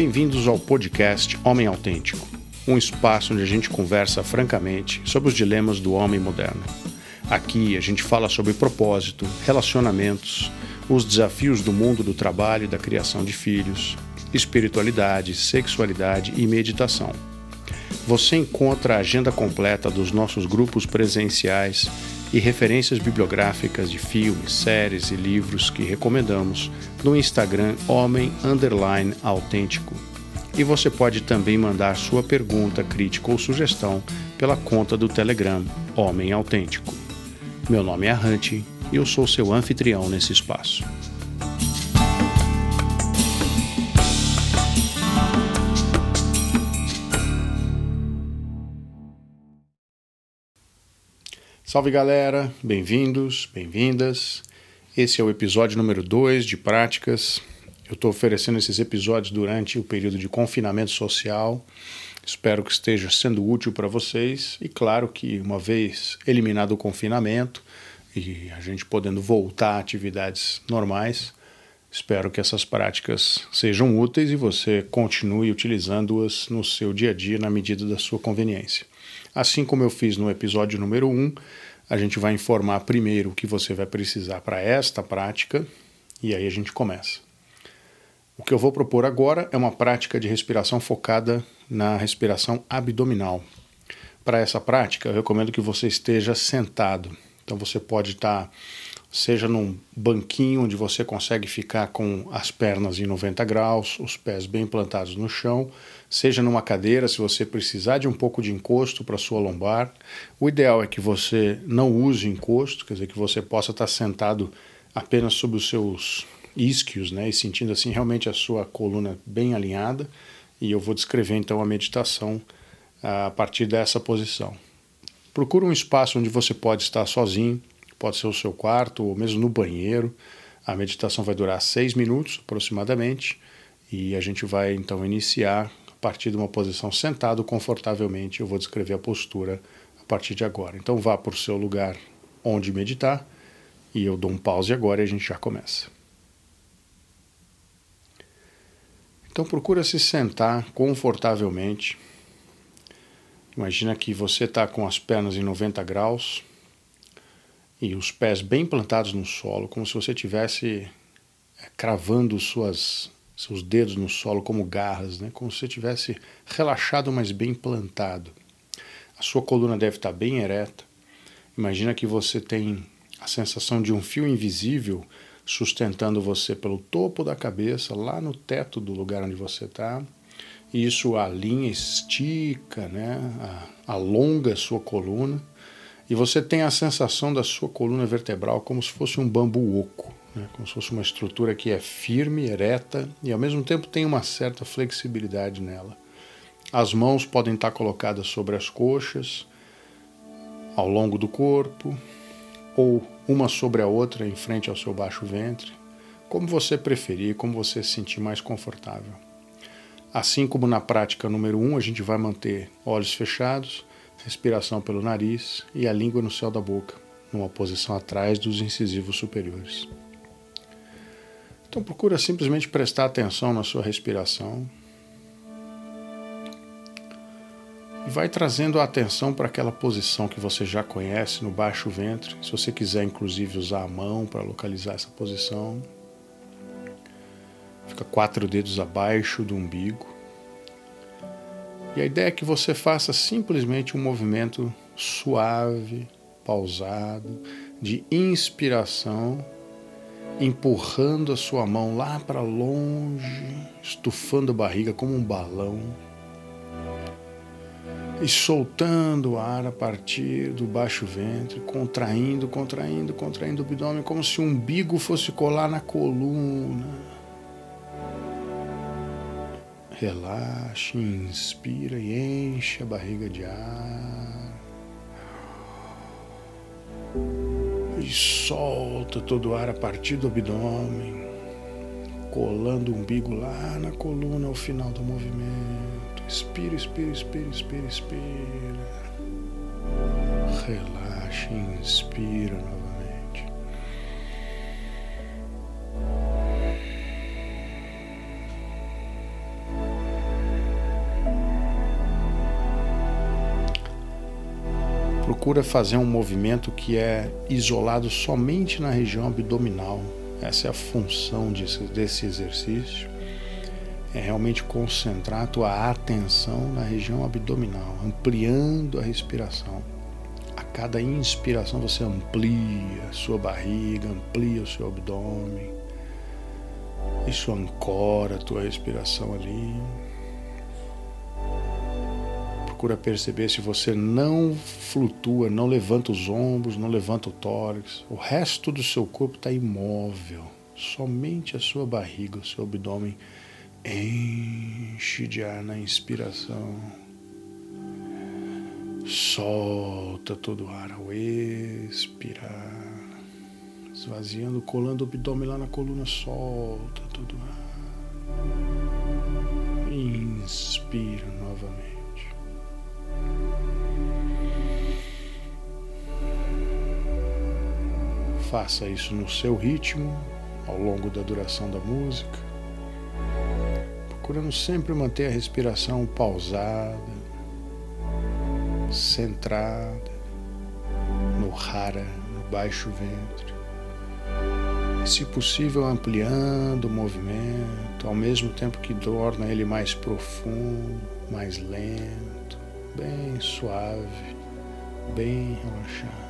Bem-vindos ao podcast Homem Autêntico, um espaço onde a gente conversa francamente sobre os dilemas do homem moderno. Aqui a gente fala sobre propósito, relacionamentos, os desafios do mundo do trabalho e da criação de filhos, espiritualidade, sexualidade e meditação. Você encontra a agenda completa dos nossos grupos presenciais e referências bibliográficas de filmes, séries e livros que recomendamos no Instagram Homem Underline Autêntico. E você pode também mandar sua pergunta, crítica ou sugestão pela conta do Telegram Homem Autêntico. Meu nome é Hunt e eu sou seu anfitrião nesse espaço. Salve galera, bem-vindos, bem-vindas. Esse é o episódio número 2 de Práticas. Eu estou oferecendo esses episódios durante o período de confinamento social. Espero que esteja sendo útil para vocês. E claro que, uma vez eliminado o confinamento e a gente podendo voltar a atividades normais, espero que essas práticas sejam úteis e você continue utilizando-as no seu dia a dia na medida da sua conveniência. Assim como eu fiz no episódio número 1, um, a gente vai informar primeiro o que você vai precisar para esta prática e aí a gente começa. O que eu vou propor agora é uma prática de respiração focada na respiração abdominal. Para essa prática, eu recomendo que você esteja sentado. Então você pode estar seja num banquinho onde você consegue ficar com as pernas em 90 graus, os pés bem plantados no chão, seja numa cadeira, se você precisar de um pouco de encosto para sua lombar. O ideal é que você não use encosto, quer dizer, que você possa estar sentado apenas sobre os seus isquios, né, e sentindo assim realmente a sua coluna bem alinhada. E eu vou descrever então a meditação a partir dessa posição. Procure um espaço onde você pode estar sozinho, pode ser o seu quarto ou mesmo no banheiro. A meditação vai durar seis minutos aproximadamente e a gente vai então iniciar a partir de uma posição sentado confortavelmente. Eu vou descrever a postura a partir de agora. Então vá para o seu lugar onde meditar e eu dou um pause agora e a gente já começa. Então procura se sentar confortavelmente. Imagina que você está com as pernas em 90 graus e os pés bem plantados no solo, como se você tivesse é, cravando suas, seus dedos no solo como garras, né? como se você tivesse relaxado, mas bem plantado. A sua coluna deve estar bem ereta. Imagina que você tem a sensação de um fio invisível sustentando você pelo topo da cabeça, lá no teto do lugar onde você está. E isso alinha, estica, né? alonga a sua coluna e você tem a sensação da sua coluna vertebral como se fosse um bambu oco, né? como se fosse uma estrutura que é firme, ereta e ao mesmo tempo tem uma certa flexibilidade nela. As mãos podem estar colocadas sobre as coxas, ao longo do corpo, ou uma sobre a outra em frente ao seu baixo ventre, como você preferir, como você se sentir mais confortável. Assim como na prática número 1, um, a gente vai manter olhos fechados respiração pelo nariz e a língua no céu da boca, numa posição atrás dos incisivos superiores. Então procura simplesmente prestar atenção na sua respiração e vai trazendo a atenção para aquela posição que você já conhece no baixo ventre. Se você quiser, inclusive, usar a mão para localizar essa posição, fica quatro dedos abaixo do umbigo. E a ideia é que você faça simplesmente um movimento suave, pausado, de inspiração, empurrando a sua mão lá para longe, estufando a barriga como um balão e soltando o ar a partir do baixo ventre, contraindo, contraindo, contraindo o abdômen, como se o umbigo fosse colar na coluna Relaxe, inspira e enche a barriga de ar. E solta todo o ar a partir do abdômen, colando o umbigo lá na coluna ao final do movimento. Expira, expira, expira, expira, expira. Relaxe, inspira novamente. Procura fazer um movimento que é isolado somente na região abdominal. Essa é a função desse, desse exercício. É realmente concentrar a tua atenção na região abdominal, ampliando a respiração. A cada inspiração você amplia a sua barriga, amplia o seu abdômen. Isso ancora a tua respiração ali procura perceber se você não flutua, não levanta os ombros, não levanta o tórax. O resto do seu corpo está imóvel. Somente a sua barriga, o seu abdômen enche de ar na inspiração. Solta todo o ar ao expirar. Esvaziando, colando o abdômen lá na coluna, solta todo o ar. Inspira Faça isso no seu ritmo, ao longo da duração da música, procurando sempre manter a respiração pausada, centrada no hara, no baixo ventre. Se possível, ampliando o movimento, ao mesmo tempo que torna ele mais profundo, mais lento, bem suave, bem relaxado.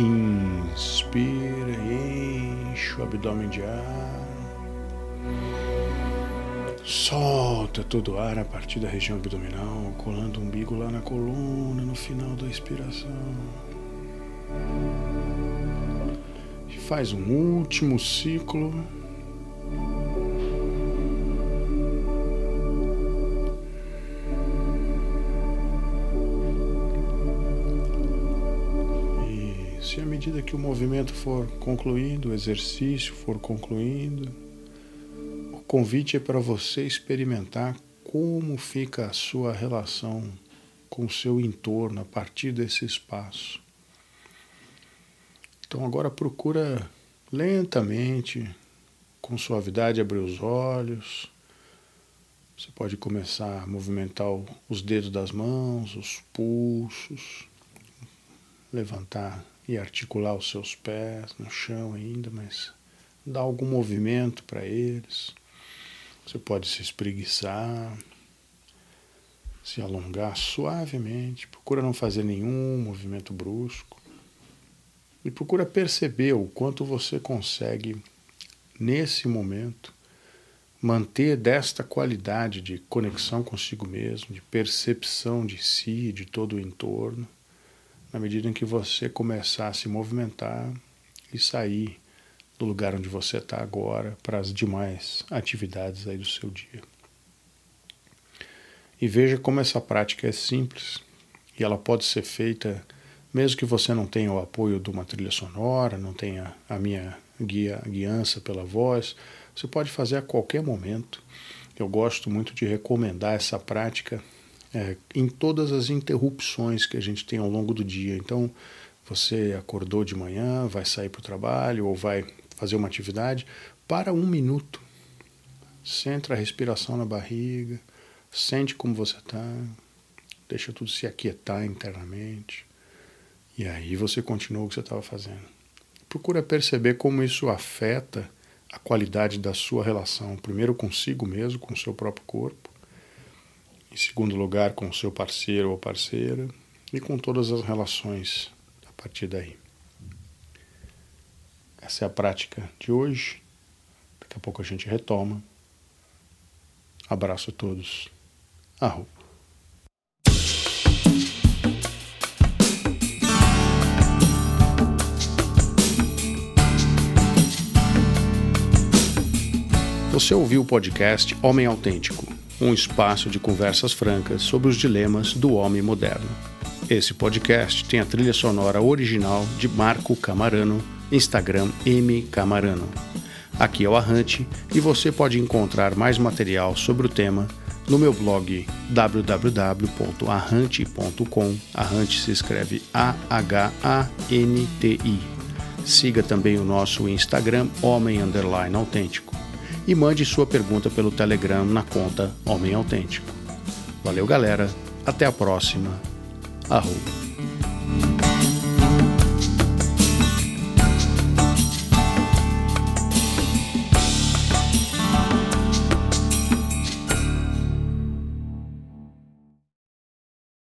Inspira enche o abdômen de ar. Solta todo o ar a partir da região abdominal, colando o umbigo lá na coluna no final da expiração. E faz um último ciclo. Medida que o movimento for concluindo, o exercício for concluindo, o convite é para você experimentar como fica a sua relação com o seu entorno a partir desse espaço. Então agora procura lentamente, com suavidade, abrir os olhos. Você pode começar a movimentar os dedos das mãos, os pulsos, levantar e articular os seus pés no chão ainda, mas dá algum movimento para eles. Você pode se espreguiçar, se alongar suavemente, procura não fazer nenhum movimento brusco e procura perceber o quanto você consegue nesse momento manter desta qualidade de conexão consigo mesmo, de percepção de si, de todo o entorno na medida em que você começar a se movimentar e sair do lugar onde você está agora para as demais atividades aí do seu dia. E veja como essa prática é simples e ela pode ser feita mesmo que você não tenha o apoio de uma trilha sonora, não tenha a minha guia, guiança pela voz, você pode fazer a qualquer momento. eu gosto muito de recomendar essa prática é, em todas as interrupções que a gente tem ao longo do dia. Então, você acordou de manhã, vai sair para o trabalho ou vai fazer uma atividade, para um minuto. Centra a respiração na barriga, sente como você está, deixa tudo se aquietar internamente. E aí você continua o que você estava fazendo. Procura perceber como isso afeta a qualidade da sua relação, primeiro consigo mesmo, com o seu próprio corpo, em segundo lugar com seu parceiro ou parceira e com todas as relações a partir daí. Essa é a prática de hoje. Daqui a pouco a gente retoma. Abraço a todos. Arro. Você ouviu o podcast Homem Autêntico, um espaço de conversas francas sobre os dilemas do homem moderno. Esse podcast tem a trilha sonora original de Marco Camarano, Instagram M Camarano. Aqui é o Arrante e você pode encontrar mais material sobre o tema no meu blog www.arrante.com. Arrante se escreve A-H-A-N-T-I. Siga também o nosso Instagram Homem Underline Autêntico e mande sua pergunta pelo Telegram na conta Homem Autêntico. Valeu, galera. Até a próxima. Arroba.